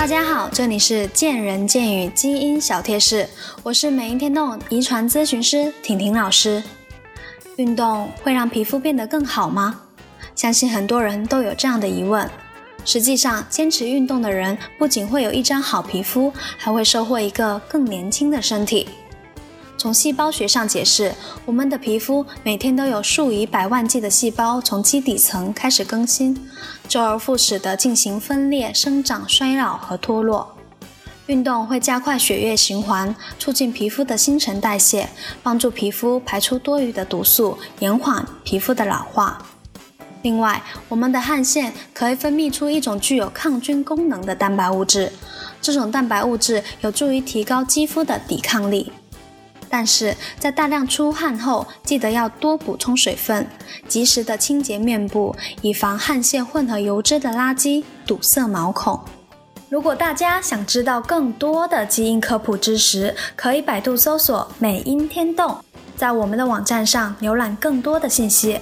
大家好，这里是见人见语基因小贴士，我是美音天动遗传咨询师婷婷老师。运动会让皮肤变得更好吗？相信很多人都有这样的疑问。实际上，坚持运动的人不仅会有一张好皮肤，还会收获一个更年轻的身体。从细胞学上解释，我们的皮肤每天都有数以百万计的细胞从基底层开始更新，周而复始地进行分裂、生长、衰老和脱落。运动会加快血液循环，促进皮肤的新陈代谢，帮助皮肤排出多余的毒素，延缓皮肤的老化。另外，我们的汗腺可以分泌出一种具有抗菌功能的蛋白物质，这种蛋白物质有助于提高肌肤的抵抗力。但是在大量出汗后，记得要多补充水分，及时的清洁面部，以防汗腺混合油脂的垃圾堵塞毛孔。如果大家想知道更多的基因科普知识，可以百度搜索“美音天动”，在我们的网站上浏览更多的信息。